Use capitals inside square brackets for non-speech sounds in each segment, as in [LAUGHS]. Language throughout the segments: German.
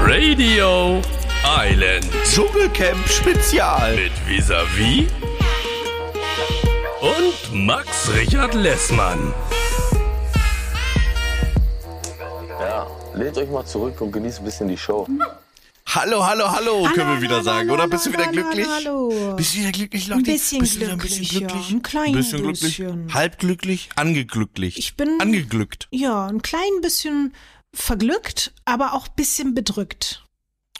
Radio Island Dschungelcamp Spezial. mit Visavi und Max Richard Lessmann. Ja, lehnt euch mal zurück und genießt ein bisschen die Show. Hallo, hallo, hallo, können wir hallo, wieder hallo, sagen, hallo, oder? Bist du wieder hallo, glücklich? hallo, hallo. Bist du wieder glücklich, Leute? Ein bisschen Bist wieder ein bisschen glücklich, ja, glücklich? ein klein bisschen glücklich? bisschen. Halb glücklich? Angeglücklich? Ich bin- Angeglückt. Ja, ein klein bisschen verglückt, aber auch ein bisschen bedrückt.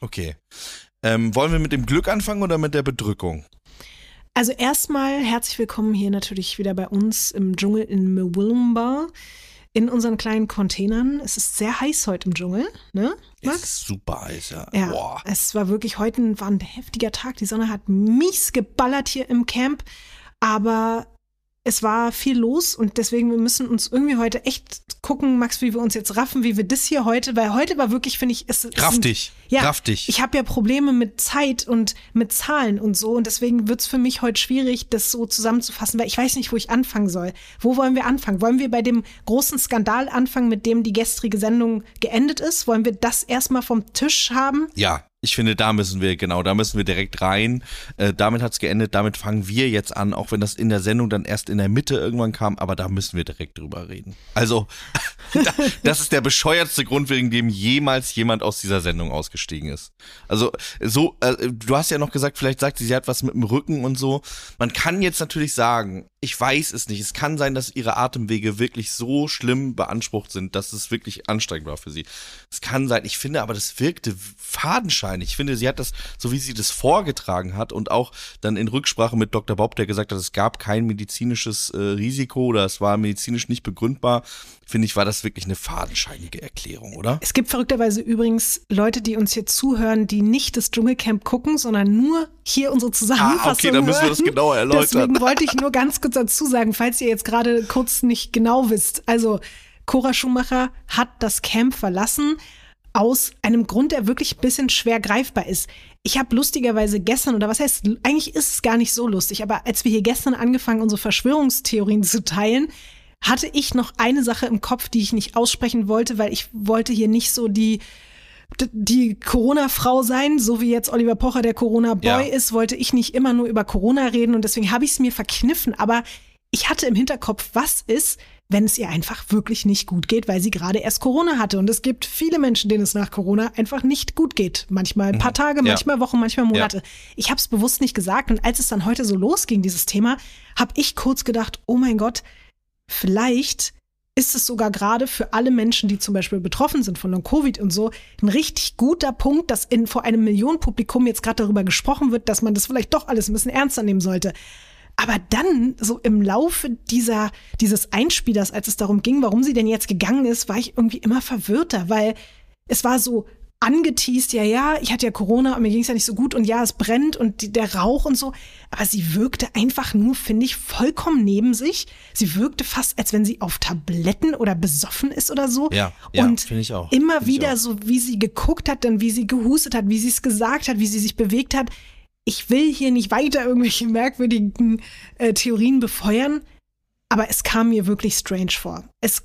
Okay. Ähm, wollen wir mit dem Glück anfangen oder mit der Bedrückung? Also erstmal herzlich willkommen hier natürlich wieder bei uns im Dschungel in Mwilumba in unseren kleinen Containern. Es ist sehr heiß heute im Dschungel, ne, Es Max? ist super heiß, ja. Ja, Boah. es war wirklich heute ein, war ein heftiger Tag. Die Sonne hat mies geballert hier im Camp, aber es war viel los und deswegen wir müssen uns irgendwie heute echt gucken, Max, wie wir uns jetzt raffen, wie wir das hier heute, weil heute war wirklich, finde ich, es, Raff dich. Ja, Raff dich. ich habe ja Probleme mit Zeit und mit Zahlen und so und deswegen wird's für mich heute schwierig, das so zusammenzufassen, weil ich weiß nicht, wo ich anfangen soll. Wo wollen wir anfangen? Wollen wir bei dem großen Skandal anfangen, mit dem die gestrige Sendung geendet ist? Wollen wir das erstmal vom Tisch haben? Ja, ich finde, da müssen wir, genau, da müssen wir direkt rein. Äh, damit hat's geendet, damit fangen wir jetzt an, auch wenn das in der Sendung dann erst in der Mitte irgendwann kam, aber da müssen wir direkt drüber reden. Also, [LAUGHS] da- das ist der bescheuertste Grund, wegen dem jemals jemand aus dieser Sendung ausgestiegen ist. Also, so, äh, du hast ja noch gesagt, vielleicht sagt sie, sie hat was mit dem Rücken und so. Man kann jetzt natürlich sagen, ich weiß es nicht. Es kann sein, dass ihre Atemwege wirklich so schlimm beansprucht sind, dass es wirklich anstrengend war für sie. Es kann sein. Ich finde aber, das wirkte fadenscheinig. Ich finde, sie hat das, so wie sie das vorgetragen hat und auch dann in Rücksprache mit Dr. Bob, der gesagt hat, es gab kein medizinisches äh, Risiko oder es war medizinisch nicht begründbar, finde ich, war das wirklich eine fadenscheinige Erklärung, oder? Es gibt verrückterweise übrigens Leute, die uns hier zuhören, die nicht das Dschungelcamp gucken, sondern nur hier unsere Zusammenfassung Ah, okay, dann müssen wir das genauer erläutern. Deswegen wollte ich nur ganz kurz dazu sagen, falls ihr jetzt gerade kurz nicht genau wisst. Also, Cora Schumacher hat das Camp verlassen aus einem Grund, der wirklich ein bisschen schwer greifbar ist. Ich habe lustigerweise gestern, oder was heißt, eigentlich ist es gar nicht so lustig, aber als wir hier gestern angefangen, unsere Verschwörungstheorien zu teilen, hatte ich noch eine Sache im Kopf, die ich nicht aussprechen wollte, weil ich wollte hier nicht so die die Corona-Frau sein, so wie jetzt Oliver Pocher der Corona-Boy Ja. ist, wollte ich nicht immer nur über Corona reden und deswegen habe ich es mir verkniffen. Aber ich hatte im Hinterkopf, was ist, wenn es ihr einfach wirklich nicht gut geht, weil sie gerade erst Corona hatte. Und es gibt viele Menschen, denen es nach Corona einfach nicht gut geht. Manchmal ein paar Tage, Mhm. Ja. manchmal Wochen, manchmal Monate. Ich habe es bewusst nicht gesagt. Und als es dann heute so losging, dieses Thema, habe ich kurz gedacht, oh mein Gott, vielleicht ist es sogar gerade für alle Menschen, die zum Beispiel betroffen sind von Long-Covid und so, ein richtig guter Punkt, dass in vor einem Millionenpublikum jetzt gerade darüber gesprochen wird, dass man das vielleicht doch alles ein bisschen ernster nehmen sollte. Aber dann, so im Laufe dieser, dieses Einspielers, als es darum ging, warum sie denn jetzt gegangen ist, war ich irgendwie immer verwirrter, weil es war so angeteased, ja, ja, ich hatte ja Corona und mir ging es ja nicht so gut und ja, es brennt und die, der Rauch und so. Aber sie wirkte einfach nur, finde ich, vollkommen neben sich. Sie wirkte fast, als wenn sie auf Tabletten oder besoffen ist oder so. Ja, ja, und finde ich auch. Immer Finde ich wieder auch. so, wie sie geguckt hat, dann wie sie gehustet hat, wie sie es gesagt hat, wie sie sich bewegt hat. Ich will hier nicht weiter irgendwelche merkwürdigen äh, Theorien befeuern, aber es kam mir wirklich strange vor. Es,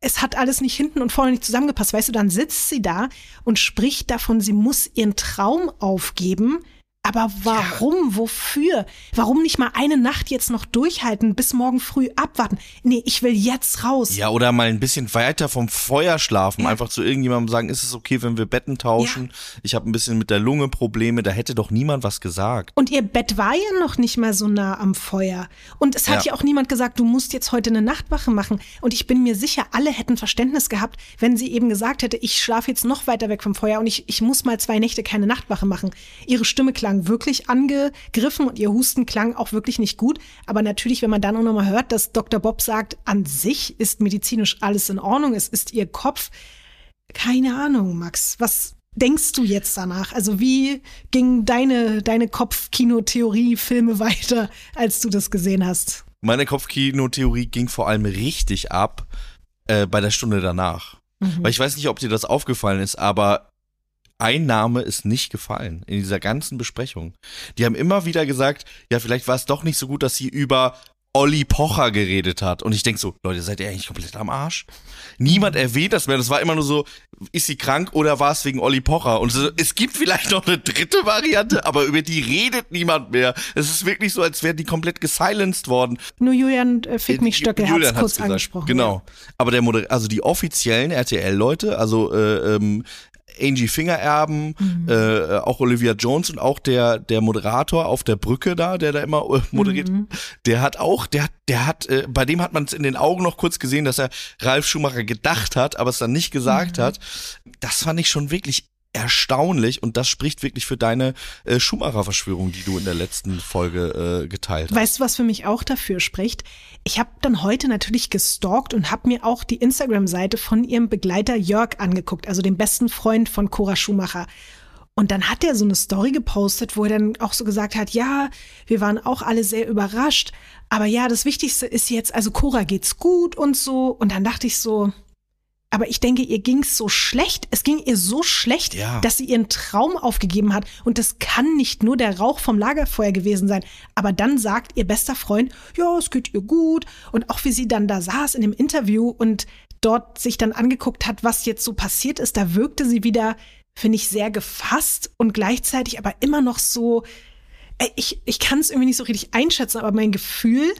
es hat alles nicht hinten und vorne nicht zusammengepasst. Weißt du, dann sitzt sie da und spricht davon, sie muss ihren Traum aufgeben. Aber warum? Wofür? Warum nicht mal eine Nacht jetzt noch durchhalten, bis morgen früh abwarten? Nee, ich will jetzt raus. Ja, oder mal ein bisschen weiter vom Feuer schlafen. Ja. Einfach zu irgendjemandem sagen, ist es okay, wenn wir Betten tauschen? Ich habe ein bisschen mit der Lunge Probleme. Da hätte doch niemand was gesagt. Und ihr Bett war ja noch nicht mal so nah am Feuer. Und es hat Ja. ja auch niemand gesagt, du musst jetzt heute eine Nachtwache machen. Und ich bin mir sicher, alle hätten Verständnis gehabt, wenn sie eben gesagt hätte, ich schlafe jetzt noch weiter weg vom Feuer und ich, ich muss mal zwei Nächte keine Nachtwache machen. Ihre Stimme klang wirklich angegriffen und ihr Husten klang auch wirklich nicht gut. Aber natürlich, wenn man dann auch nochmal hört, dass Dr. Bob sagt, an sich ist medizinisch alles in Ordnung, es ist ihr Kopf. Keine Ahnung, Max. Was denkst du jetzt danach? Also wie ging deine, deine Kopfkino-Theorie-Filme [LAUGHS] weiter, als du das gesehen hast? Meine Kopfkino-Theorie ging vor allem richtig ab äh, bei der Stunde danach. Mhm. Weil ich weiß nicht, ob dir das aufgefallen ist, aber ein Name ist nicht gefallen in dieser ganzen Besprechung. Die haben immer wieder gesagt, ja, vielleicht war es doch nicht so gut, dass sie über Olli Pocher geredet hat. Und ich denk so, Leute, seid ihr eigentlich komplett am Arsch? Niemand erwähnt das mehr. Das war immer nur so, ist sie krank oder war es wegen Olli Pocher? Und so, es gibt vielleicht noch eine dritte Variante, aber über die redet niemand mehr. Es ist wirklich so, als wären die komplett gesilenced worden. Nur Julian äh, Fick mich Stöcke hat es kurz gesagt. angesprochen. Genau. Aber der Moder also die offiziellen RTL-Leute, also äh, ähm, Angie Fingererben, Mhm. äh, auch Olivia Jones und auch der der Moderator auf der Brücke da, der da immer äh, moderiert, Mhm. der hat auch, der hat, der hat, äh, bei dem hat man es in den Augen noch kurz gesehen, dass er Ralf Schumacher gedacht hat, aber es dann nicht gesagt Mhm. hat. Das fand ich schon wirklich erstaunlich und das spricht wirklich für deine äh, Schumacher-Verschwörung, die du in der letzten Folge äh, geteilt hast. Weißt du, was für mich auch dafür spricht? Ich habe dann heute natürlich gestalkt und habe mir auch die Instagram-Seite von ihrem Begleiter Jörg angeguckt, also dem besten Freund von Cora Schumacher. Und dann hat er so eine Story gepostet, wo er dann auch so gesagt hat, ja, wir waren auch alle sehr überrascht, aber ja, das Wichtigste ist jetzt, also Cora geht's gut und so. Und dann dachte ich so, aber ich denke, ihr ging's so schlecht. Es ging ihr so schlecht, Ja. dass sie ihren Traum aufgegeben hat. Und das kann nicht nur der Rauch vom Lagerfeuer gewesen sein. Aber dann sagt ihr bester Freund, ja, es geht ihr gut. Und auch wie sie dann da saß in dem Interview und dort sich dann angeguckt hat, was jetzt so passiert ist, da wirkte sie wieder, finde ich, sehr gefasst und gleichzeitig aber immer noch so, Ey, ich, ich kann es irgendwie nicht so richtig einschätzen, aber mein Gefühl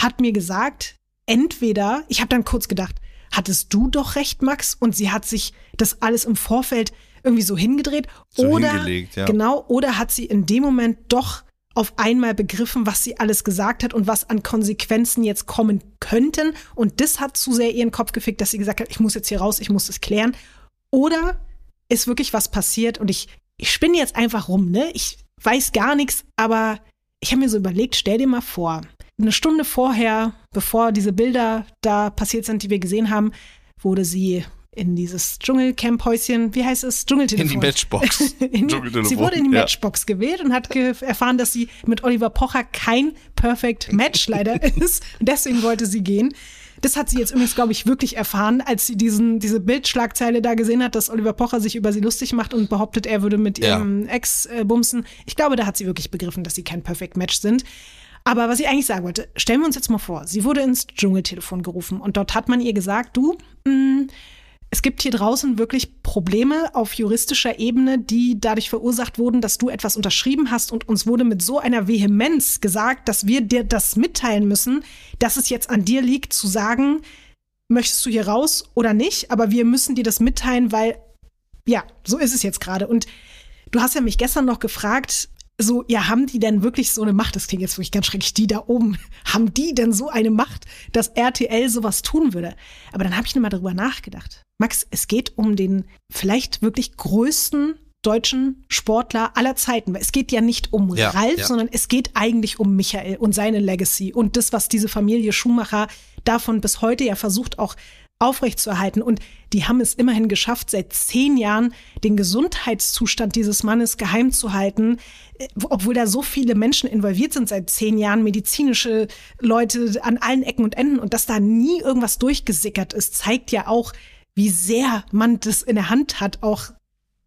hat mir gesagt, entweder, ich habe dann kurz gedacht, hattest du doch recht, Max, und sie hat sich das alles im Vorfeld irgendwie so hingedreht, So oder hingelegt, ja. genau, oder hat sie in dem Moment doch auf einmal begriffen, was sie alles gesagt hat und was an Konsequenzen jetzt kommen könnten. Und das hat zu sehr ihren Kopf gefickt, dass sie gesagt hat, ich muss jetzt hier raus, ich muss das klären. Oder ist wirklich was passiert und ich, ich spinne jetzt einfach rum, ne? Ich weiß gar nichts, aber ich habe mir so überlegt, stell dir mal vor, eine Stunde vorher, bevor diese Bilder da passiert sind, die wir gesehen haben, wurde sie in dieses Dschungelcamp-Häuschen, wie heißt es? Dschungeltelefon. In die Matchbox. [LAUGHS] In, [LAUGHS] Dschungeltelefon, sie wurde in die ja. Matchbox gewählt und hat ge erfahren, dass sie mit Oliver Pocher kein Perfect Match leider [LAUGHS] ist. Deswegen wollte sie gehen. Das hat sie jetzt übrigens, glaube ich, wirklich erfahren, als sie diesen, diese Bildschlagzeile da gesehen hat, dass Oliver Pocher sich über sie lustig macht und behauptet, er würde mit Ja. ihrem Ex äh, bumsen. Ich glaube, da hat sie wirklich begriffen, dass sie kein Perfect Match sind. Aber was ich eigentlich sagen wollte, stellen wir uns jetzt mal vor, sie wurde ins Dschungeltelefon gerufen und dort hat man ihr gesagt, du, mh, es gibt hier draußen wirklich Probleme auf juristischer Ebene, die dadurch verursacht wurden, dass du etwas unterschrieben hast und uns wurde mit so einer Vehemenz gesagt, dass wir dir das mitteilen müssen, dass es jetzt an dir liegt zu sagen, möchtest du hier raus oder nicht, aber wir müssen dir das mitteilen, weil ja, so ist es jetzt gerade. Und du hast ja mich gestern noch gefragt, so, ja, haben die denn wirklich so eine Macht? Das klingt jetzt wirklich ganz schrecklich, die da oben. [LAUGHS] Haben die denn so eine Macht, dass RTL sowas tun würde? Aber dann habe ich nochmal darüber nachgedacht. Max, es geht um den vielleicht wirklich größten deutschen Sportler aller Zeiten. Es geht ja nicht um Ja, Ralf, ja. sondern es geht eigentlich um Michael und seine Legacy und das, was diese Familie Schumacher davon bis heute ja versucht auch aufrechtzuerhalten. Und die haben es immerhin geschafft, seit zehn Jahren den Gesundheitszustand dieses Mannes geheim zu halten, äh, obwohl da so viele Menschen involviert sind seit zehn Jahren, medizinische Leute an allen Ecken und Enden und dass da nie irgendwas durchgesickert ist, zeigt ja auch, wie sehr man das in der Hand hat, auch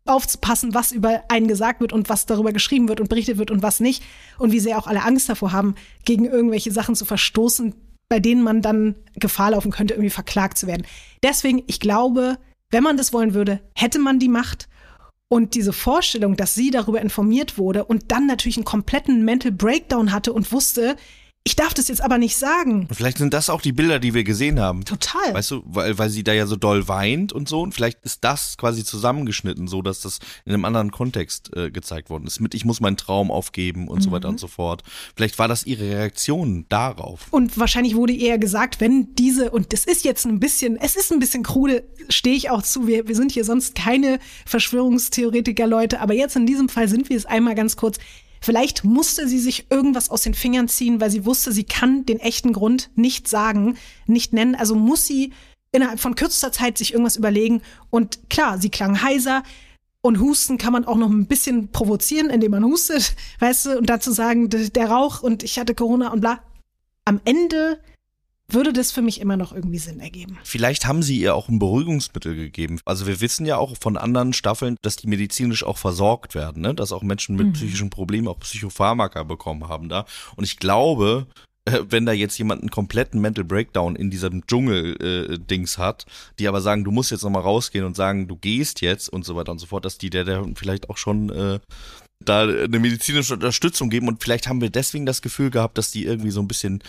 aufzupassen, was über einen gesagt wird und was darüber geschrieben wird und berichtet wird und was nicht. Und wie sehr auch alle Angst davor haben, gegen irgendwelche Sachen zu verstoßen, bei denen man dann Gefahr laufen könnte, irgendwie verklagt zu werden. Deswegen, ich glaube, wenn man das wollen würde, hätte man die Macht. Und diese Vorstellung, dass sie darüber informiert wurde und dann natürlich einen kompletten Mental Breakdown hatte und wusste, ich darf das jetzt aber nicht sagen. Und vielleicht sind das auch die Bilder, die wir gesehen haben. Total. Weißt du, weil, weil sie da ja so doll weint und so. Und vielleicht ist das quasi zusammengeschnitten, so dass das in einem anderen Kontext äh, gezeigt worden ist. Mit ich muss meinen Traum aufgeben und so weiter Mhm. und so fort. Vielleicht war das ihre Reaktion darauf. Und wahrscheinlich wurde eher gesagt, wenn diese, und das ist jetzt ein bisschen, es ist ein bisschen krude, stehe ich auch zu, wir, wir sind hier sonst keine Verschwörungstheoretiker-Leute, aber jetzt in diesem Fall sind wir es einmal ganz kurz. Vielleicht musste sie sich irgendwas aus den Fingern ziehen, weil sie wusste, sie kann den echten Grund nicht sagen, nicht nennen. Also muss sie innerhalb von kürzester Zeit sich irgendwas überlegen. Und klar, sie klang heiser. Und Husten kann man auch noch ein bisschen provozieren, indem man hustet, [LAUGHS] weißt du, und dazu sagen, der Rauch und ich hatte Corona und bla. Am Ende würde das für mich immer noch irgendwie Sinn ergeben. Vielleicht haben sie ihr auch ein Beruhigungsmittel gegeben. Also wir wissen ja auch von anderen Staffeln, dass die medizinisch auch versorgt werden, ne? dass auch Menschen mit psychischen Problemen auch Psychopharmaka bekommen haben da. Und ich glaube, äh, wenn da jetzt jemand einen kompletten Mental Breakdown in diesem Dschungel-Dings hat, die aber sagen, du musst jetzt nochmal rausgehen und sagen, du gehst jetzt und so weiter und so fort, dass die der, der vielleicht auch schon äh, da eine medizinische Unterstützung geben und vielleicht haben wir deswegen das Gefühl gehabt, dass die irgendwie so ein bisschen,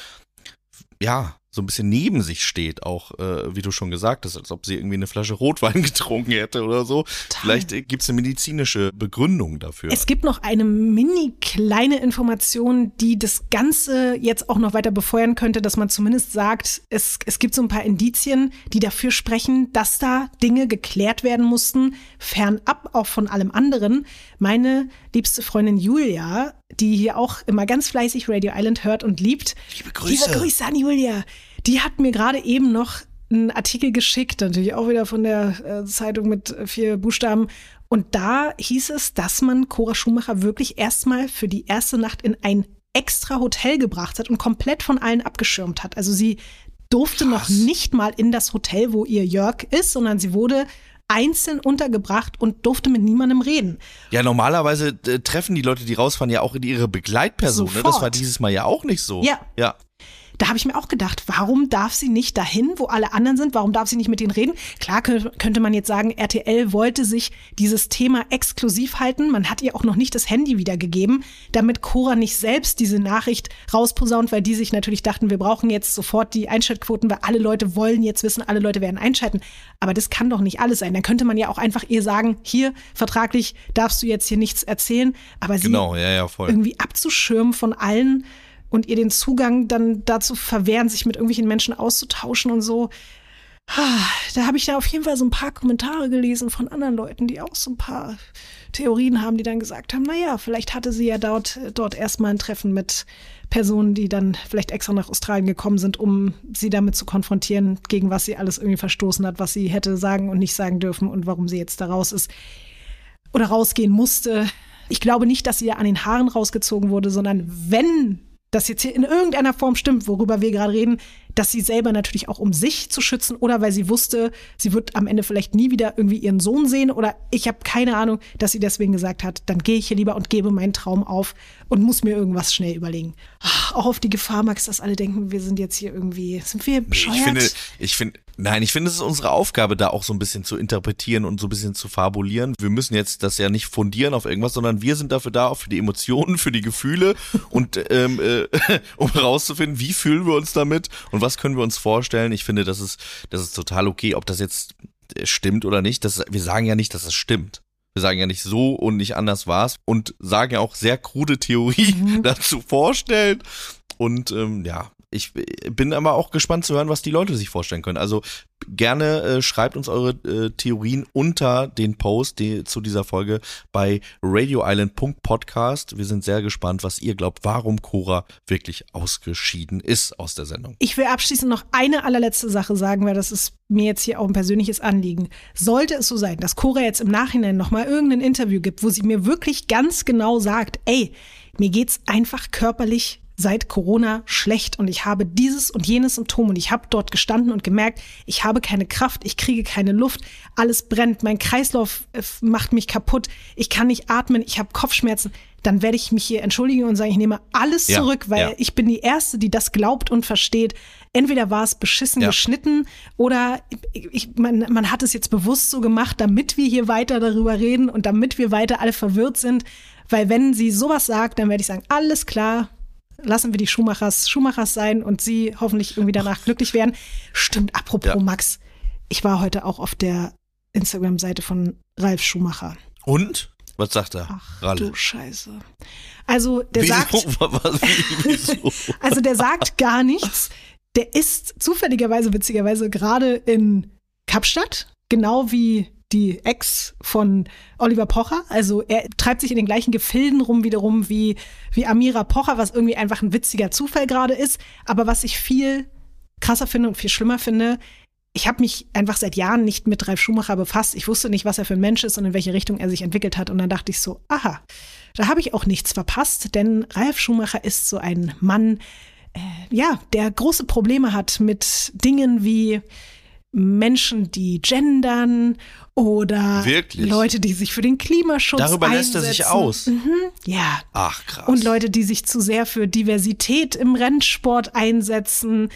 ja, so ein bisschen neben sich steht, auch äh, wie du schon gesagt hast, als ob sie irgendwie eine Flasche Rotwein [LAUGHS] getrunken hätte oder so. Vielleicht äh, gibt es eine medizinische Begründung dafür. Es gibt noch eine mini kleine Information, die das Ganze jetzt auch noch weiter befeuern könnte, dass man zumindest sagt, es, es gibt so ein paar Indizien, die dafür sprechen, dass da Dinge geklärt werden mussten, fernab auch von allem anderen. Meine liebste Freundin Julia, die hier auch immer ganz fleißig Radio Island hört und liebt. Liebe Grüße. Liebe Grüße an Julia. Die hat mir gerade eben noch einen Artikel geschickt, natürlich auch wieder von der äh, Zeitung mit vier Buchstaben. Und da hieß es, dass man Cora Schumacher wirklich erstmal für die erste Nacht in ein extra Hotel gebracht hat und komplett von allen abgeschirmt hat. Also sie durfte noch nicht mal in das Hotel, wo ihr Jörg ist, sondern sie wurde einzeln untergebracht und durfte mit niemandem reden. Ja, normalerweise äh, treffen die Leute, die rausfahren, ja auch in ihre Begleitperson. Ne? Das war dieses Mal ja auch nicht so. Ja. Ja. Da habe ich mir auch gedacht, warum darf sie nicht dahin, wo alle anderen sind? Warum darf sie nicht mit denen reden? Klar kö- könnte man jetzt sagen, RTL wollte sich dieses Thema exklusiv halten. Man hat ihr auch noch nicht das Handy wiedergegeben, damit Cora nicht selbst diese Nachricht rausposaunt, weil die sich natürlich dachten, wir brauchen jetzt sofort die Einschaltquoten, weil alle Leute wollen jetzt wissen, alle Leute werden einschalten. Aber das kann doch nicht alles sein. Dann könnte man ja auch einfach ihr sagen, hier vertraglich darfst du jetzt hier nichts erzählen. Aber sie Genau, ja, ja, irgendwie abzuschirmen von allen und ihr den Zugang dann dazu verwehren, sich mit irgendwelchen Menschen auszutauschen und so. Da habe ich da auf jeden Fall so ein paar Kommentare gelesen von anderen Leuten, die auch so ein paar Theorien haben, die dann gesagt haben, naja, vielleicht hatte sie ja dort, dort erstmal ein Treffen mit Personen, die dann vielleicht extra nach Australien gekommen sind, um sie damit zu konfrontieren, gegen was sie alles irgendwie verstoßen hat, was sie hätte sagen und nicht sagen dürfen und warum sie jetzt da raus ist oder rausgehen musste. Ich glaube nicht, dass sie da an den Haaren rausgezogen wurde, sondern wenn das jetzt hier in irgendeiner Form stimmt, worüber wir gerade reden, dass sie selber natürlich auch um sich zu schützen oder weil sie wusste, sie wird am Ende vielleicht nie wieder irgendwie ihren Sohn sehen oder ich habe keine Ahnung, dass sie deswegen gesagt hat, dann gehe ich hier lieber und gebe meinen Traum auf und muss mir irgendwas schnell überlegen. Ach, auch auf die Gefahr, Max, dass alle denken, wir sind jetzt hier irgendwie, sind wir bescheuert? Ich finde, ich finde, nein, ich finde, es ist unsere Aufgabe, da auch so ein bisschen zu interpretieren und so ein bisschen zu fabulieren. Wir müssen jetzt das ja nicht fundieren auf irgendwas, sondern wir sind dafür da, auch für die Emotionen, für die Gefühle und ähm, äh, [LAUGHS] um herauszufinden, wie fühlen wir uns damit und was können wir uns vorstellen. Ich finde, das ist, das ist total okay, ob das jetzt äh, stimmt oder nicht. Das, wir sagen ja nicht, dass es stimmt. Wir sagen ja nicht so und nicht anders war's und sagen ja auch sehr krude Theorie [LAUGHS] dazu vorstellen. Und ähm, ja, ich bin aber auch gespannt zu hören, was die Leute sich vorstellen können. Also gerne äh, schreibt uns eure äh, Theorien unter den Post die, zu dieser Folge bei radioisland.podcast. Wir sind sehr gespannt, was ihr glaubt, warum Cora wirklich ausgeschieden ist aus der Sendung. Ich will abschließend noch eine allerletzte Sache sagen, weil das ist mir jetzt hier auch ein persönliches Anliegen. Sollte es so sein, dass Cora jetzt im Nachhinein nochmal irgendein Interview gibt, wo sie mir wirklich ganz genau sagt, ey, mir geht's einfach körperlich seit Corona schlecht und ich habe dieses und jenes Symptom und ich habe dort gestanden und gemerkt, ich habe keine Kraft, ich kriege keine Luft, alles brennt, mein Kreislauf äh, macht mich kaputt, ich kann nicht atmen, ich habe Kopfschmerzen, dann werde ich mich hier entschuldigen und sagen, ich nehme alles Ja, zurück, weil ja. ich bin die Erste, die das glaubt und versteht. Entweder war es beschissen Ja. geschnitten oder ich, man, man hat es jetzt bewusst so gemacht, damit wir hier weiter darüber reden und damit wir weiter alle verwirrt sind. Weil wenn sie sowas sagt, dann werde ich sagen, alles klar, lassen wir die Schumachers Schumachers sein und sie hoffentlich irgendwie danach glücklich werden. Stimmt, apropos Ja. Max, ich war heute auch auf der Instagram-Seite von Ralf Schumacher. Und? Was sagt er? Ach Ralle. du Scheiße. Also der Wieso? sagt, [LAUGHS] wieso? [LAUGHS] also der sagt gar nichts. Der ist zufälligerweise, witzigerweise gerade in Kapstadt, genau wie die Ex von Oliver Pocher. Also er treibt sich in den gleichen Gefilden rum wiederum wie, wie Amira Pocher, was irgendwie einfach ein witziger Zufall gerade ist. Aber was ich viel krasser finde und viel schlimmer finde, ich habe mich einfach seit Jahren nicht mit Ralf Schumacher befasst. Ich wusste nicht, was er für ein Mensch ist und in welche Richtung er sich entwickelt hat. Und dann dachte ich so, aha, da habe ich auch nichts verpasst, denn Ralf Schumacher ist so ein Mann, äh, ja, der große Probleme hat mit Dingen wie Menschen, die gendern oder Wirklich? Leute, die sich für den Klimaschutz Darüber einsetzen. lässt er sich aus. Mhm, ja. Ach, krass. Und Leute, die sich zu sehr für Diversität im Rennsport einsetzen.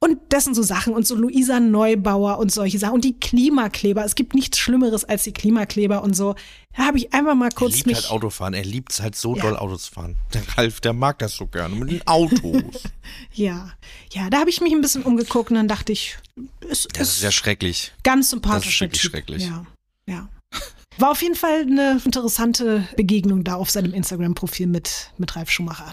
Und das sind so Sachen und so Luisa Neubauer und solche Sachen und die Klimakleber. Es gibt nichts Schlimmeres als die Klimakleber und so. Da habe ich einfach mal er kurz liebt mich. halt Autofahren. Er liebt es halt so Ja. doll Autos zu fahren. Der Ralf, der mag das so gerne mit den Autos. [LAUGHS] ja, ja, da habe ich mich ein bisschen umgeguckt und dann dachte ich, es Das ist ja schrecklich. ganz sympathischer wirklich Typ. schrecklich. Ja, ja. War auf jeden Fall eine interessante Begegnung da auf seinem Instagram-Profil mit, mit Ralf Schumacher.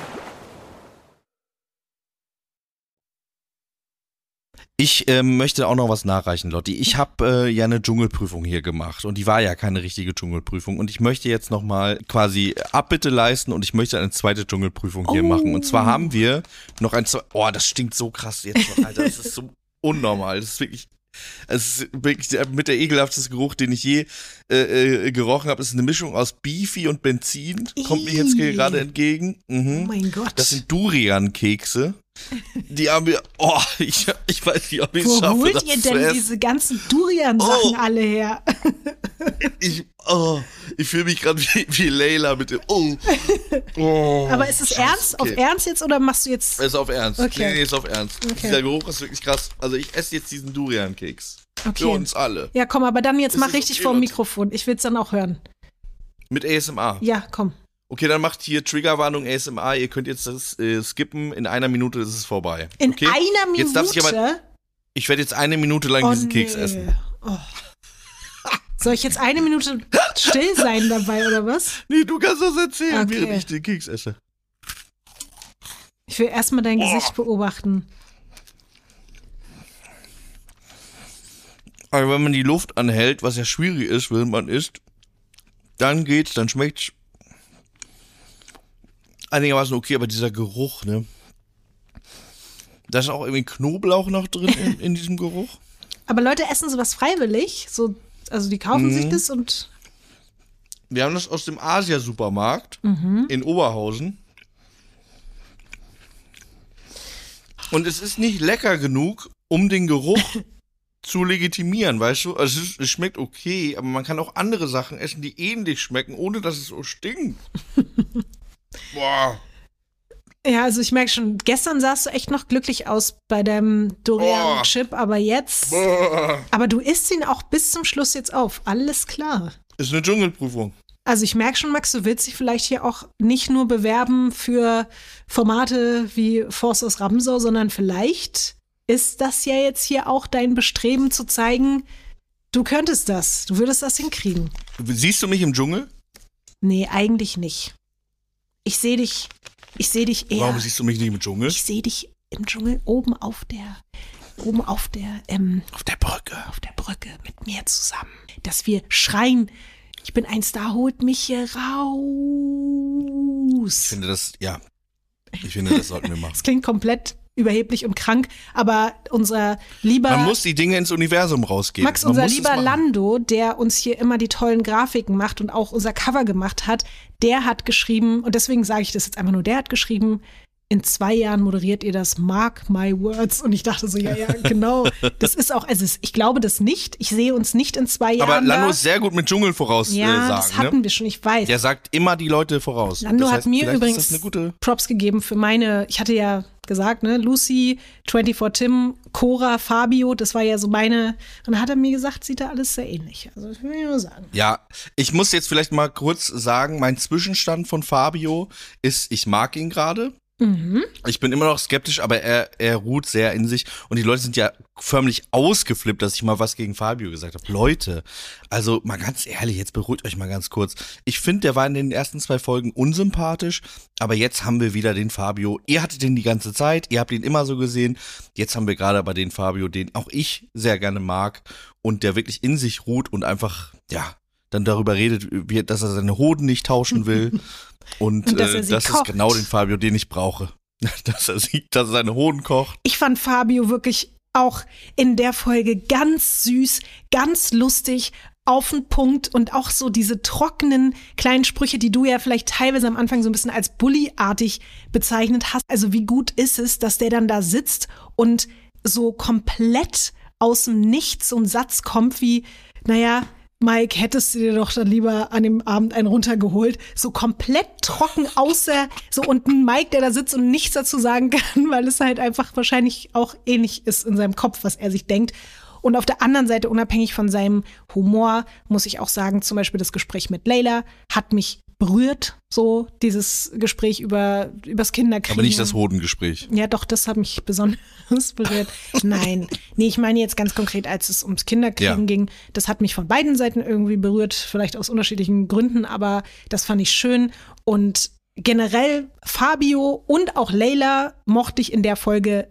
Ich ähm, möchte auch noch was nachreichen, Lotti. Ich habe äh, ja eine Dschungelprüfung hier gemacht und die war ja keine richtige Dschungelprüfung und ich möchte jetzt noch mal quasi Abbitte leisten und ich möchte eine zweite Dschungelprüfung hier Oh. machen. Und zwar haben wir noch ein, oh, das stinkt so krass jetzt schon, Alter, das ist so [LAUGHS] unnormal. Das ist wirklich, es ist wirklich mit der ekelhafteste Geruch, den ich je äh, äh, gerochen habe. Es ist eine Mischung aus Beefy und Benzin. Kommt mir jetzt gerade entgegen. Mhm. Oh mein Gott. Das sind Durian-Kekse. Die haben wir. Oh, ich, ich weiß nicht, ob ich es Wo schaffe. holt das ihr denn essen. diese ganzen Durian-Sachen Oh. alle her? Ich, oh, ich fühle mich gerade wie, wie Layla mit dem. Oh. oh. Aber ist es ernst? Auf okay. Ernst jetzt oder machst du jetzt. Ist auf Ernst. Okay. Nee, nee, ist auf Ernst. Okay. Dieser Geruch ist wirklich krass. Also ich esse jetzt diesen Durian-Keks. Okay. Für uns alle. Ja, komm, aber dann jetzt Ist mach es richtig okay, vor dem? Mikrofon. Ich will's dann auch hören. Mit ASMR. Ja, komm. Okay, dann macht hier Triggerwarnung ASMR. Ihr könnt jetzt das äh, skippen. In einer Minute ist es vorbei. In okay? einer Minute. Jetzt darf ich aber. Ich werde jetzt eine Minute lang oh, diesen Keks nee. essen. Oh. Soll ich jetzt eine Minute still sein dabei oder was? [LAUGHS] Nee, du kannst das erzählen, Okay. während ich den Keks esse. Ich will erstmal dein Gesicht beobachten. Aber wenn man die Luft anhält, was ja schwierig ist, wenn man isst, dann geht's, dann schmeckt's einigermaßen okay, aber dieser Geruch, ne? Da ist auch irgendwie Knoblauch noch drin in, in diesem Geruch. Aber Leute essen sowas freiwillig. So, also die kaufen Mhm. sich das und Wir haben das aus dem Asia-Supermarkt Mhm. in Oberhausen. Und es ist nicht lecker genug, um den Geruch [LAUGHS] zu legitimieren, weißt du? Also es, schmeckt okay, aber man kann auch andere Sachen essen, die ähnlich schmecken, ohne dass es so stinkt. [LAUGHS] Boah. ja, also ich merke schon, gestern sahst du echt noch glücklich aus bei deinem Dorian-Chip, aber jetzt. Boah. Aber du isst ihn auch bis zum Schluss jetzt auf. Alles klar. Ist eine Dschungelprüfung. Also ich merke schon, Max, du willst dich vielleicht hier auch nicht nur bewerben für Formate wie Force aus Ramsau, sondern vielleicht ist das ja jetzt hier auch dein Bestreben zu zeigen, du könntest das, du würdest das hinkriegen. Siehst du mich im Dschungel? Nee, eigentlich nicht. Ich sehe dich, ich sehe dich eher, Warum siehst du mich nicht im Dschungel? ich sehe dich im Dschungel oben auf der, oben auf der, ähm, Auf der Brücke. auf der Brücke mit mir zusammen, dass wir schreien, ich bin ein Star, holt mich hier Ich raus. finde das, ja. Ich finde, das sollten wir [LAUGHS] machen. Das klingt komplett überheblich und krank, aber unser lieber Man muss die Dinge ins Universum rausgeben. Max, Man unser es lieber. Lando, der uns hier immer die tollen Grafiken macht und auch unser Cover gemacht hat, der hat geschrieben, und deswegen sage ich das jetzt einfach nur, der hat geschrieben, in zwei Jahren moderiert ihr das Mark My Words. Und ich dachte so, ja, ja, genau. Das ist auch, also ich glaube das nicht. Ich sehe uns nicht in zwei Jahren. Aber Lando da. ist sehr gut mit Dschungel voraussagen. ja, äh, das sagen, hatten ne? wir schon, ich weiß. Der sagt immer die Leute voraus. Lando das hat heißt, mir vielleicht übrigens das Props gegeben für meine, ich hatte ja gesagt, ne, Lucy, 24 Tim, Cora, Fabio, das war ja so meine, und dann hat er mir gesagt, sieht da alles sehr ähnlich. Also, das will ich nur sagen. ja, ich muss jetzt vielleicht mal kurz sagen, mein Zwischenstand von Fabio ist, ich mag ihn gerade. Mhm. Ich bin immer noch skeptisch, aber er, er ruht sehr in sich. Und die Leute sind ja förmlich ausgeflippt, dass ich mal was gegen Fabio gesagt habe. Leute, also mal ganz ehrlich, jetzt beruhigt euch mal ganz kurz. Ich finde, der war in den ersten zwei Folgen unsympathisch, aber jetzt haben wir wieder den Fabio. Ihr hattet den die ganze Zeit, ihr habt ihn immer so gesehen. Jetzt haben wir gerade aber den Fabio, den auch ich sehr gerne mag und der wirklich in sich ruht und einfach, ja, dann darüber redet, wie, dass er seine Hoden nicht tauschen will. [LAUGHS] Und, Und dass äh, sie das kocht. ist genau den Fabio, den ich brauche. [LAUGHS] Dass er sieht, dass er seine Hoden kocht. Ich fand Fabio wirklich auch in der Folge ganz süß, ganz lustig, auf den Punkt und auch so diese trockenen kleinen Sprüche, die du ja vielleicht teilweise am Anfang so ein bisschen als Bully-artig bezeichnet hast. Also wie gut ist es, dass der dann da sitzt und so komplett aus dem Nichts so ein Satz kommt wie, naja, Mike, hättest du dir doch dann lieber an dem Abend einen runtergeholt. So komplett trocken, außer so und ein Mike, der da sitzt und nichts dazu sagen kann, [LAUGHS] weil es halt einfach wahrscheinlich auch ähnlich ist in seinem Kopf, was er sich denkt. Und auf der anderen Seite, unabhängig von seinem Humor, muss ich auch sagen, zum Beispiel das Gespräch mit Leila hat mich berührt, so dieses Gespräch über übers Kinderkriegen. Aber nicht das Hodengespräch. Ja, doch, das hat mich besonders [LAUGHS] berührt. Nein, nee, ich meine jetzt ganz konkret, als es ums Kinderkriegen Ja. ging, das hat mich von beiden Seiten irgendwie berührt, vielleicht aus unterschiedlichen Gründen, aber das fand ich schön. Und generell Fabio und auch Leila mochte ich in der Folge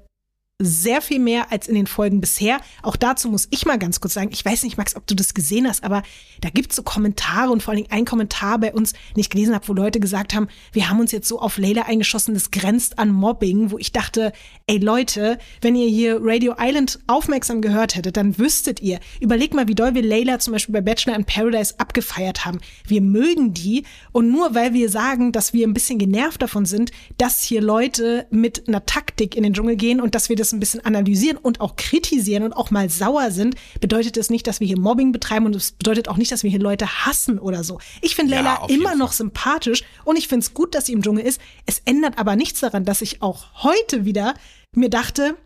sehr viel mehr als in den Folgen bisher. Auch dazu muss ich mal ganz kurz sagen, ich weiß nicht, Max, ob du das gesehen hast, aber da gibt's so Kommentare und vor Dingen ein Kommentar bei uns, den ich gelesen habe, wo Leute gesagt haben, wir haben uns jetzt so auf Layla eingeschossen, das grenzt an Mobbing, wo ich dachte, ey Leute, wenn ihr hier Radio Island aufmerksam gehört hättet, dann wüsstet ihr, überlegt mal, wie doll wir Layla zum Beispiel bei Bachelor in Paradise abgefeiert haben. Wir mögen die und nur weil wir sagen, dass wir ein bisschen genervt davon sind, dass hier Leute mit einer Taktik in den Dschungel gehen und dass wir das ein bisschen analysieren und auch kritisieren und auch mal sauer sind, bedeutet das nicht, dass wir hier Mobbing betreiben und es bedeutet auch nicht, dass wir hier Leute hassen oder so. Ich finde Ja, jeden immer noch sympathisch und ich finde es gut, dass sie im Dschungel ist. Es ändert aber nichts daran, dass ich auch heute wieder mir dachte,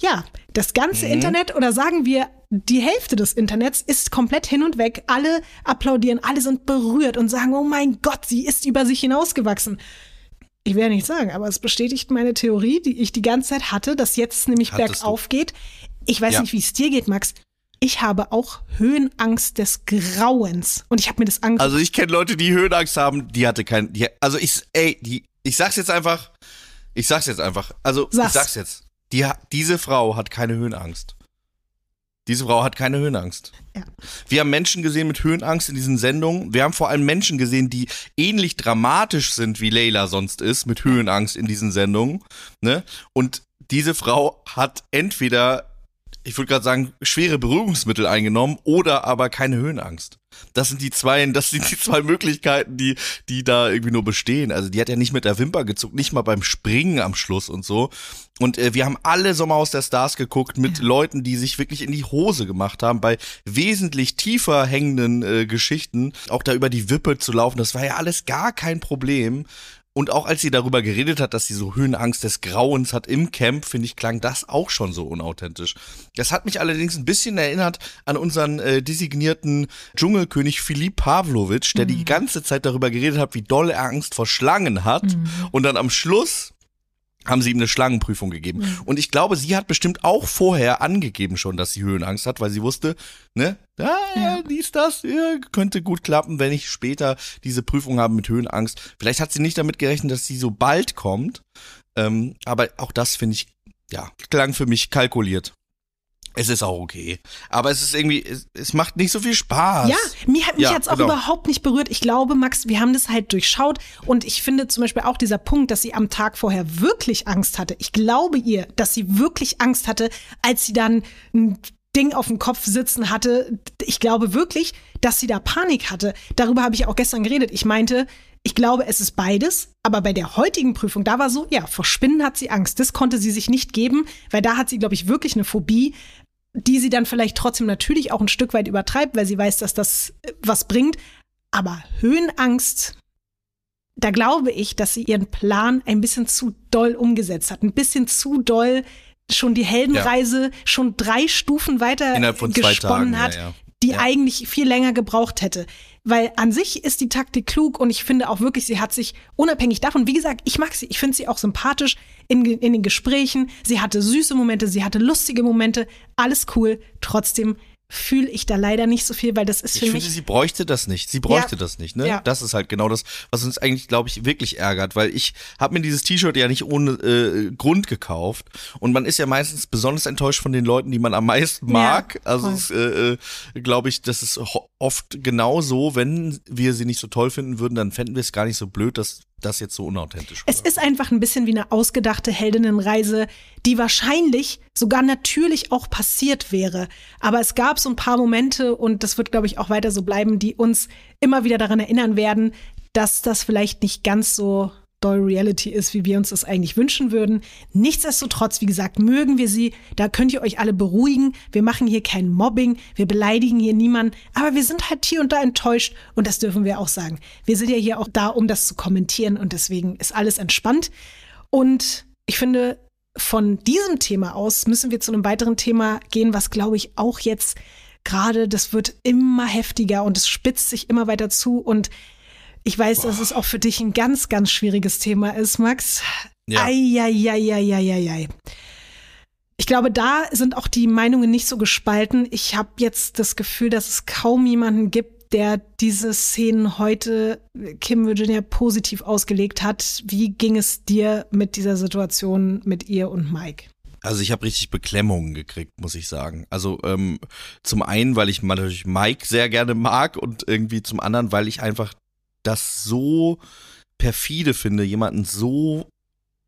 ja, das ganze Internet oder sagen wir die Hälfte des Internets ist komplett hin und weg. Alle applaudieren, alle sind berührt und sagen, oh mein Gott, sie ist über sich hinausgewachsen. Ich werde nicht sagen, aber es bestätigt meine Theorie, die ich die ganze Zeit hatte, dass jetzt nämlich Hattest bergauf geht. Ich weiß Ja. nicht, wie es dir geht, Max. Ich habe auch Höhenangst des Grauens. Und ich habe mir das angeguckt. Also ich kenne Leute, die Höhenangst haben, die hatte kein, die, also ich, ey, die, ich sag's jetzt einfach, ich sag's jetzt einfach, also Sag's. ich sag's jetzt, die, diese Frau hat keine Höhenangst. Diese Frau hat keine Höhenangst. Ja. Wir haben Menschen gesehen mit Höhenangst in diesen Sendungen. Wir haben vor allem Menschen gesehen, die ähnlich dramatisch sind, wie Leila sonst ist, mit Höhenangst in diesen Sendungen. Ne? Und diese Frau hat entweder, ich würde gerade sagen, schwere Beruhigungsmittel eingenommen oder aber keine Höhenangst. Das sind die zwei, das sind die zwei Möglichkeiten, die, die da irgendwie nur bestehen. Also die hat ja nicht mit der Wimper gezuckt, nicht mal beim Springen am Schluss und so. Und äh, wir haben alle Sommerhaus der Stars geguckt mit Ja. Leuten, die sich wirklich in die Hose gemacht haben bei wesentlich tiefer hängenden äh, Geschichten. Auch da über die Wippe zu laufen, das war ja alles gar kein Problem. Und auch als sie darüber geredet hat, dass sie so Höhenangst des Grauens hat im Camp, finde ich, klang das auch schon so unauthentisch. Das hat mich allerdings ein bisschen erinnert an unseren äh, designierten Dschungelkönig Filip Pavlovic, der die ganze Zeit darüber geredet hat, wie doll er Angst vor Schlangen hat. Und dann am Schluss haben sie ihm eine Schlangenprüfung gegeben. Und ich glaube, sie hat bestimmt auch vorher angegeben schon, dass sie Höhenangst hat, weil sie wusste, ne, ja, ja, dies, das, ja, könnte gut klappen, wenn ich später diese Prüfung habe mit Höhenangst. Vielleicht hat sie nicht damit gerechnet, dass sie so bald kommt. Ähm, aber auch das finde ich, ja, klang für mich kalkuliert. Es ist auch okay. Aber es ist irgendwie, es, es macht nicht so viel Spaß. Ja, mir hat mich Ja, jetzt auch genau. überhaupt nicht berührt. Ich glaube, Max, wir haben das halt durchschaut und ich finde zum Beispiel auch dieser Punkt, dass sie am Tag vorher wirklich Angst hatte. Ich glaube ihr, dass sie wirklich Angst hatte, als sie dann ein Ding auf dem Kopf sitzen hatte. Ich glaube wirklich, dass sie da Panik hatte. Darüber habe ich auch gestern geredet. Ich meinte, ich glaube, es ist beides, aber bei der heutigen Prüfung, da war so, ja, vor Spinnen hat sie Angst. Das konnte sie sich nicht geben, weil da hat sie, glaube ich, wirklich eine Phobie die sie dann vielleicht trotzdem natürlich auch ein Stück weit übertreibt, weil sie weiß, dass das äh, was bringt. Aber Höhenangst, da glaube ich, dass sie ihren Plan ein bisschen zu doll umgesetzt hat. Ein bisschen zu doll schon die Heldenreise schon drei Stufen weiter Innerhalb von gesponnen Tagen, ja, hat, ja. Die Ja. eigentlich viel länger gebraucht hätte. Weil an sich ist die Taktik klug und ich finde auch wirklich, sie hat sich unabhängig davon, wie gesagt, ich mag sie, ich finde sie auch sympathisch in, in den Gesprächen. Sie hatte süße Momente, sie hatte lustige Momente, alles cool. Trotzdem fühle ich da leider nicht so viel, weil das ist Ich für finde, mich. sie bräuchte das nicht. Sie bräuchte Ja. das nicht, ne? Ja. Das ist halt genau das, was uns eigentlich, glaube ich, wirklich ärgert, weil ich habe mir dieses T-Shirt ja nicht ohne äh, Grund gekauft und man ist ja meistens besonders enttäuscht von den Leuten, die man am meisten mag. also voll. es, äh, äh, glaube ich, das ist oft genau so, wenn wir sie nicht so toll finden würden, dann fänden wir es gar nicht so blöd, dass das jetzt so unauthentisch Es ist einfach ein bisschen wie eine ausgedachte Heldinnenreise, die wahrscheinlich sogar natürlich auch passiert wäre. Aber es gab so ein paar Momente und das wird, glaube ich, auch weiter so bleiben, die uns immer wieder daran erinnern werden, dass das vielleicht nicht ganz so doll Reality ist, wie wir uns das eigentlich wünschen würden. Nichtsdestotrotz, wie gesagt, mögen wir sie. Da könnt ihr euch alle beruhigen. Wir machen hier kein Mobbing, wir beleidigen hier niemanden, aber wir sind halt hier und da enttäuscht und das dürfen wir auch sagen. Wir sind ja hier auch da, um das zu kommentieren und deswegen ist alles entspannt. Und ich finde, von diesem Thema aus müssen wir zu einem weiteren Thema gehen, was glaube ich auch jetzt gerade, das wird immer heftiger und es spitzt sich immer weiter zu und ich weiß, dass es auch für dich ein ganz, ganz schwieriges Thema ist, Max. Ja. Eieieiei. Ich glaube, da sind auch die Meinungen nicht so gespalten. Ich habe jetzt das Gefühl, dass es kaum jemanden gibt, der diese Szenen heute Kim Virginia positiv ausgelegt hat. Wie ging es dir mit dieser Situation mit ihr und Mike? Also ich habe richtig Beklemmungen gekriegt, muss ich sagen. Also ähm, zum einen, weil ich natürlich Mike sehr gerne mag und irgendwie zum anderen, weil ich einfach das so perfide finde, jemanden so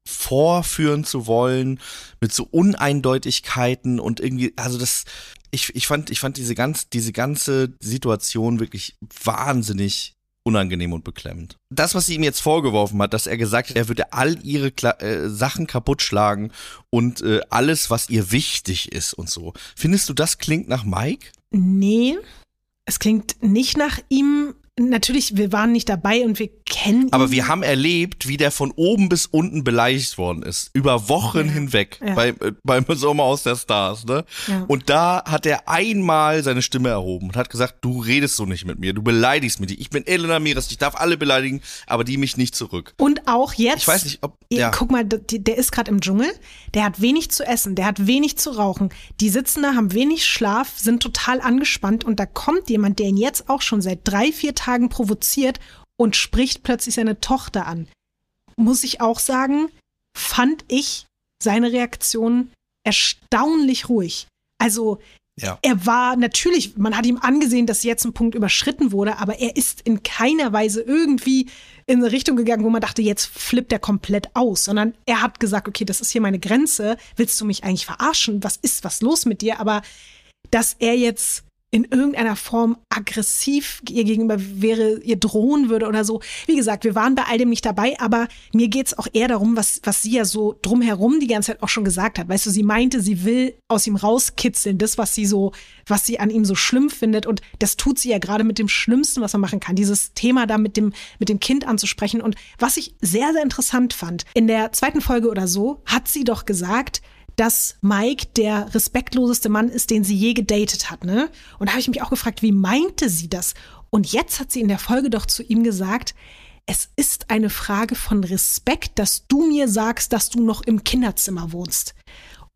vorführen zu wollen mit so Uneindeutigkeiten und irgendwie, also das, ich, ich fand, ich fand diese ganz, diese ganze Situation wirklich wahnsinnig unangenehm und beklemmend. Das, was sie ihm jetzt vorgeworfen hat, dass er gesagt hat, er würde all ihre Kla äh, Sachen kaputt schlagen und äh, alles, was ihr wichtig ist und so. Findest du, das klingt nach Mike? Nee, es klingt nicht nach ihm. Natürlich, wir waren nicht dabei und wir kennen. Aber wir haben erlebt, wie der von oben bis unten beleidigt worden ist. Über Wochen Ja. hinweg. Ja. Bei, äh, beim Sommerhaus der Stars, ne? Ja. Und da hat er einmal seine Stimme erhoben und hat gesagt, du redest so nicht mit mir, du beleidigst mich. Ich bin Elena Miras, ich darf alle beleidigen, aber die mich nicht zurück. Und auch jetzt. Ich weiß nicht, ob. Ja. Guck mal, der der ist gerade im Dschungel, der hat wenig zu essen, der hat wenig zu rauchen. Die sitzen da, haben wenig Schlaf, sind total angespannt und da kommt jemand, der ihn jetzt auch schon seit drei, vier Tagen provoziert und spricht plötzlich seine Tochter an. Muss ich auch sagen, fand ich seine Reaktion erstaunlich ruhig. Also Ja. Er war natürlich, man hat ihm angesehen, dass jetzt ein Punkt überschritten wurde, aber er ist in keiner Weise irgendwie in eine Richtung gegangen, wo man dachte, jetzt flippt er komplett aus, sondern er hat gesagt, okay, das ist hier meine Grenze. Willst du mich eigentlich verarschen? Was ist was los mit dir? Aber dass er jetzt in irgendeiner Form aggressiv ihr gegenüber wäre, ihr drohen würde oder so. Wie gesagt, wir waren bei all dem nicht dabei, aber mir geht's auch eher darum, was, was sie ja so drumherum die ganze Zeit auch schon gesagt hat. Weißt du, sie meinte, sie will aus ihm rauskitzeln, das, was sie so, was sie an ihm so schlimm findet. Und das tut sie ja gerade mit dem Schlimmsten, was man machen kann, dieses Thema da mit dem, mit dem Kind anzusprechen. Und was ich sehr, sehr interessant fand, in der zweiten Folge oder so hat sie doch gesagt, dass Mike der respektloseste Mann ist, den sie je gedatet hat. Ne? Und da habe ich mich auch gefragt, wie meinte sie das? Und jetzt hat sie in der Folge doch zu ihm gesagt, es ist eine Frage von Respekt, dass du mir sagst, dass du noch im Kinderzimmer wohnst.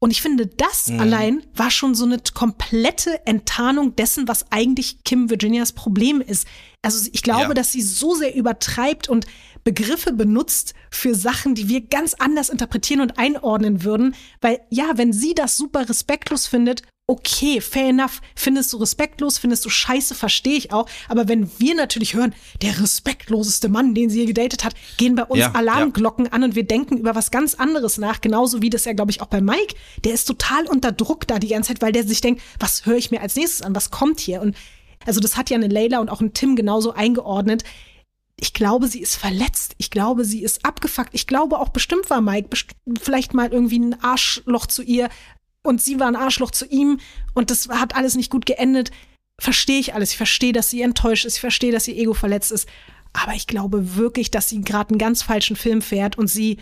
Und ich finde, das mhm. allein war schon so eine komplette Enttarnung dessen, was eigentlich Kim Virginias Problem ist. Also ich glaube, ja. dass sie so sehr übertreibt und Begriffe benutzt für Sachen, die wir ganz anders interpretieren und einordnen würden. Weil ja, wenn sie das super respektlos findet, okay, fair enough, findest du respektlos, findest du scheiße, verstehe ich auch. Aber wenn wir natürlich hören, der respektloseste Mann, den sie je gedatet hat, gehen bei uns ja, Alarmglocken ja. an und wir denken über was ganz anderes nach. Genauso wie das ja, glaube ich, auch bei Mike. Der ist total unter Druck da die ganze Zeit, weil der sich denkt, was höre ich mir als nächstes an, was kommt hier? Und also das hat ja eine Layla und auch ein Tim genauso eingeordnet ich glaube, sie ist verletzt. Ich glaube, sie ist abgefuckt. Ich glaube auch bestimmt war Mike best vielleicht mal irgendwie ein Arschloch zu ihr und sie war ein Arschloch zu ihm und das hat alles nicht gut geendet. Verstehe ich alles. Ich verstehe, dass sie enttäuscht ist. Ich verstehe, dass ihr Ego verletzt ist. Aber ich glaube wirklich, dass sie gerade einen ganz falschen Film fährt und sie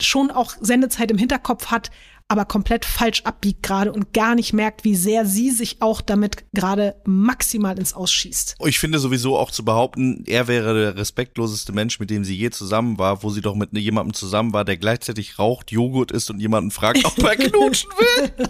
schon auch Sendezeit im Hinterkopf hat, aber komplett falsch abbiegt gerade und gar nicht merkt, wie sehr sie sich auch damit gerade maximal ins Ausschießt. Ich finde sowieso auch zu behaupten, er wäre der respektloseste Mensch, mit dem sie je zusammen war, wo sie doch mit jemandem zusammen war, der gleichzeitig raucht, Joghurt isst und jemanden fragt, ob er [LAUGHS] knutschen will.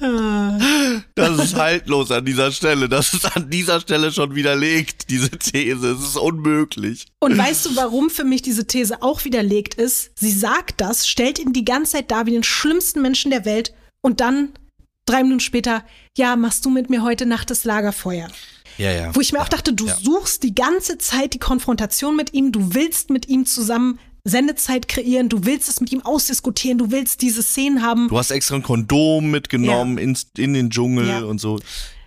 [LAUGHS] Das ist haltlos an dieser Stelle. Das ist an dieser Stelle schon widerlegt, diese These. Es ist unmöglich. Und weißt du, warum für mich diese These auch widerlegt ist? Sie sagt das, stellt ihn die ganze Zeit dar wie den schlimmsten Menschen der Welt und dann drei Minuten später, ja, machst du mit mir heute Nacht das Lagerfeuer. Ja, ja. Wo ich mir auch dachte, du ja. suchst die ganze Zeit die Konfrontation mit ihm, du willst mit ihm zusammen Sendezeit kreieren, du willst es mit ihm ausdiskutieren, du willst diese Szenen haben. Du hast extra ein Kondom mitgenommen ja. ins, in den Dschungel ja. und so.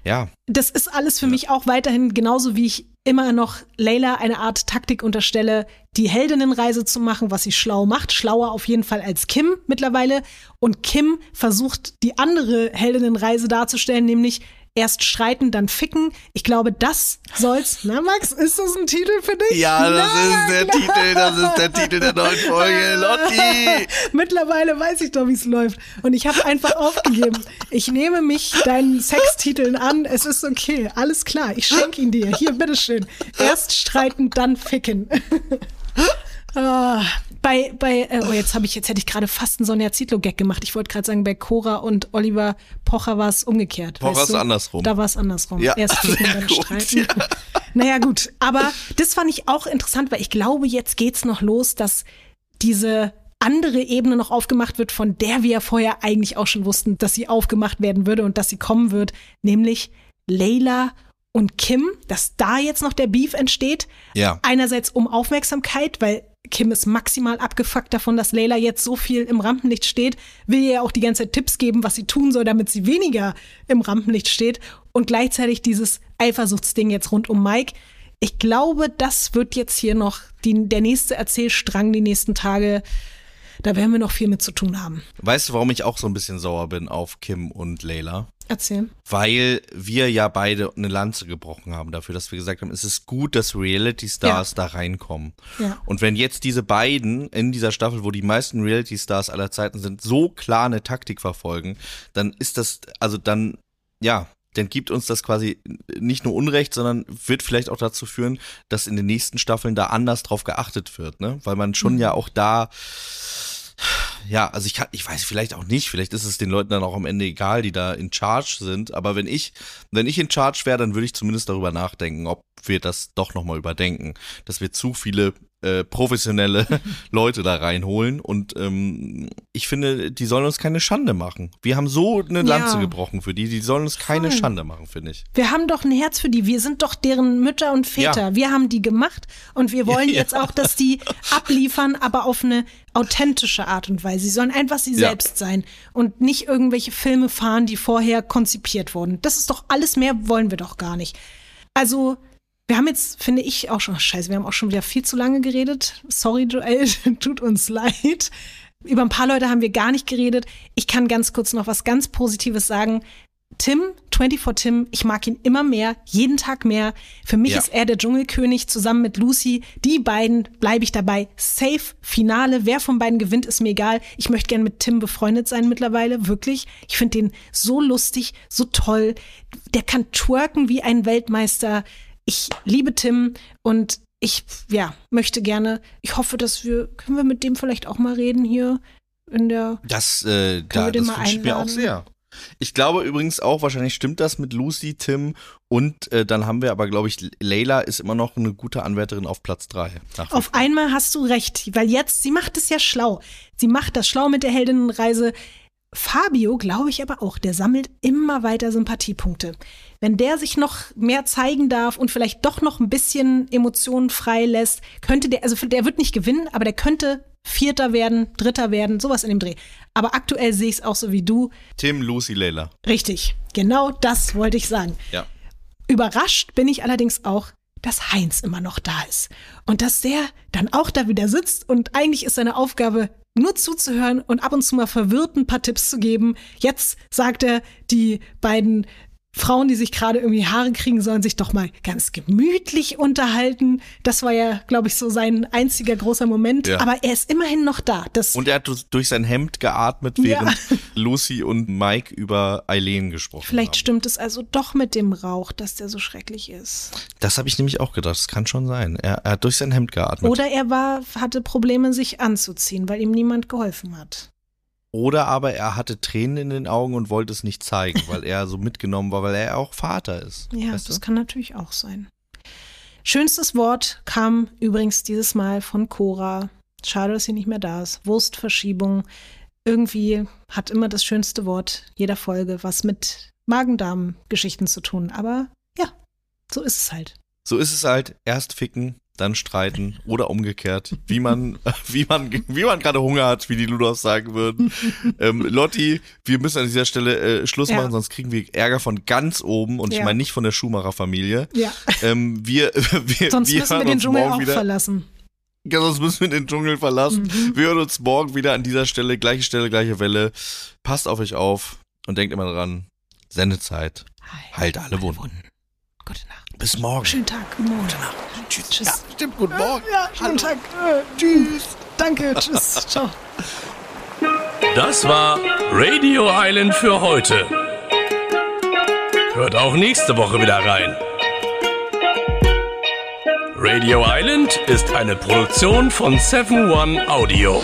Ja. Das ist alles für ja. mich auch weiterhin genauso wie ich immer noch Layla eine Art Taktik unterstelle, die Heldinnenreise zu machen, was sie schlau macht. Schlauer auf jeden Fall als Kim mittlerweile. Und Kim versucht, die andere Heldinnenreise darzustellen, nämlich erst streiten, dann ficken. Ich glaube, das soll's. Na, Max, ist das ein Titel für dich? Ja, das Na, ist der klar. Titel, das ist der Titel der neuen Folge. [LAUGHS] Lotti! Mittlerweile weiß ich doch, wie es läuft. Und ich habe einfach aufgegeben. Ich nehme mich deinen Sextiteln an. Es ist okay. Alles klar. Ich schenke ihn dir. Hier, bitteschön. Erst streiten, dann ficken. [LAUGHS] Ah, bei, bei, äh, oh, jetzt habe ich, jetzt hätte ich gerade fast einen Sonja Zietlow-Gag gemacht. Ich wollte gerade sagen, bei Cora und Oliver Pocher war es umgekehrt. Pocher weißt ist andersrum. Da war es andersrum. Ja, Erst [LAUGHS] dann gut, streiten. Ja. Naja, gut. Aber das fand ich auch interessant, weil ich glaube, jetzt geht's noch los, dass diese andere Ebene noch aufgemacht wird, von der wir ja vorher eigentlich auch schon wussten, dass sie aufgemacht werden würde und dass sie kommen wird, nämlich Layla und Kim, dass da jetzt noch der Beef entsteht. Ja. Einerseits um Aufmerksamkeit, weil Kim ist maximal abgefuckt davon, dass Layla jetzt so viel im Rampenlicht steht, will ihr ja auch die ganze Zeit Tipps geben, was sie tun soll, damit sie weniger im Rampenlicht steht. Und gleichzeitig dieses Eifersuchtsding jetzt rund um Mike. Ich glaube, das wird jetzt hier noch die, der nächste Erzählstrang die nächsten Tage. Da werden wir noch viel mit zu tun haben. Weißt du, warum ich auch so ein bisschen sauer bin auf Kim und Layla? Erzähl. Weil wir ja beide eine Lanze gebrochen haben dafür, dass wir gesagt haben, es ist gut, dass Reality Stars ja. da reinkommen. Ja. Und wenn jetzt diese beiden in dieser Staffel, wo die meisten Reality Stars aller Zeiten sind, so klar eine Taktik verfolgen, dann ist das, also dann, ja, dann gibt uns das quasi nicht nur Unrecht, sondern wird vielleicht auch dazu führen, dass in den nächsten Staffeln da anders drauf geachtet wird, ne? Weil man schon mhm. ja auch da ja, also ich kann, ich weiß vielleicht auch nicht, vielleicht ist es den Leuten dann auch am Ende egal, die da in Charge sind, aber wenn ich, wenn ich in Charge wäre, dann würde ich zumindest darüber nachdenken, ob wir das doch nochmal überdenken, dass wir zu viele äh, professionelle [LAUGHS] Leute da reinholen. Und ähm, ich finde, die sollen uns keine Schande machen. Wir haben so eine Lanze Ja. gebrochen für die. Die sollen uns keine Voll. Schande machen, finde ich. Wir haben doch ein Herz für die. Wir sind doch deren Mütter und Väter. Ja. Wir haben die gemacht und wir wollen [LAUGHS] Ja. jetzt auch, dass die abliefern, aber auf eine authentische Art und Weise. Sie sollen einfach sie selbst sein und nicht irgendwelche Filme fahren, die vorher konzipiert wurden. Das ist doch alles mehr wollen wir doch gar nicht. Also, wir haben jetzt, finde ich, auch schon, scheiße, wir haben auch schon wieder viel zu lange geredet. Sorry, Joel, [LAUGHS] tut uns leid. Über ein paar Leute haben wir gar nicht geredet. Ich kann ganz kurz noch was ganz Positives sagen. Tim, 24 Tim, ich mag ihn immer mehr, jeden Tag mehr. Für mich Ja. ist er der Dschungelkönig zusammen mit Lucy. Die beiden bleibe ich dabei. Safe, Finale. Wer von beiden gewinnt, ist mir egal. Ich möchte gern mit Tim befreundet sein mittlerweile, wirklich. Ich finde den so lustig, so toll. Der kann twerken wie ein Weltmeister. Ich liebe Tim und ich, ja, möchte gerne, ich hoffe, dass wir, können wir mit dem vielleicht auch mal reden hier in der, Das, äh, da, das wünsche ich mir auch sehr. Ich glaube übrigens auch, wahrscheinlich stimmt das mit Lucy, Tim und äh, dann haben wir aber, glaube ich, Leila ist immer noch eine gute Anwärterin auf Platz drei. Nach wie Auf einmal hast du recht, weil jetzt, sie macht es ja schlau. Sie macht das schlau mit der Heldinnenreise. Fabio, glaube ich aber auch, der sammelt immer weiter Sympathiepunkte. Wenn der sich noch mehr zeigen darf und vielleicht doch noch ein bisschen Emotionen frei lässt, könnte der, also der wird nicht gewinnen, aber der könnte Vierter werden, Dritter werden, sowas in dem Dreh. Aber aktuell sehe ich es auch so wie du. Tim, Lucy, Leila. Richtig, genau das wollte ich sagen. Ja. Überrascht bin ich allerdings auch, dass Heinz immer noch da ist. Und dass der dann auch da wieder sitzt und eigentlich ist seine Aufgabe, nur zuzuhören und ab und zu mal verwirrt ein paar Tipps zu geben. Jetzt sagt er, die beiden Frauen, die sich gerade irgendwie Haare kriegen, sollen sich doch mal ganz gemütlich unterhalten. Das war ja, glaube ich, so sein einziger großer Moment. Ja. Aber er ist immerhin noch da. Das, Und er hat durch sein Hemd geatmet, Ja. während Lucy und Mike über Eileen gesprochen vielleicht haben. stimmt es also doch mit dem Rauch, dass der so schrecklich ist. Das habe ich nämlich auch gedacht. Das kann schon sein. Er, er hat durch sein Hemd geatmet. Oder er war, hatte Probleme, sich anzuziehen, weil ihm niemand geholfen hat. Oder aber er hatte Tränen in den Augen und wollte es nicht zeigen, [LAUGHS] weil er so mitgenommen war, weil er auch Vater ist. Ja, das du? kann natürlich auch sein. Schönstes Wort kam übrigens dieses Mal von Cora. Schade, dass sie nicht mehr da ist. Wurstverschiebung. Irgendwie hat immer das schönste Wort jeder Folge was mit Magen-Darm-Geschichten zu tun. Aber ja, so ist es halt. So ist es halt. Erst ficken, dann streiten oder umgekehrt, wie man, [LAUGHS] wie man, wie man gerade Hunger hat, wie die Ludolfs sagen würden. ähm, Lotti, wir müssen an dieser Stelle äh, Schluss Ja. machen, sonst kriegen wir Ärger von ganz oben und ich Ja. meine nicht von der Schumacher-Familie. Ja, Ähm, wir, [LAUGHS] wir, sonst wir müssen wir den Dschungel auch wieder. verlassen. Ja, sonst müssen wir den Dschungel verlassen. Mhm. Wir hören uns morgen wieder an dieser Stelle, gleiche Stelle, gleiche Welle. Passt auf euch auf und denkt immer dran, Sendezeit heilt alle Wunden. Gute Nacht. Bis morgen. Schönen Tag. Guten Morgen. Tschüss. Tschüss. Ja, stimmt, guten Morgen. Ja, schönen Tag. Äh, Tschüss. Danke. Tschüss. [LAUGHS] Ciao. Das war Radio Island für heute. Hört auch nächste Woche wieder rein. Radio Island ist eine Produktion von 7 One Audio.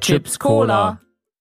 Chips Cola.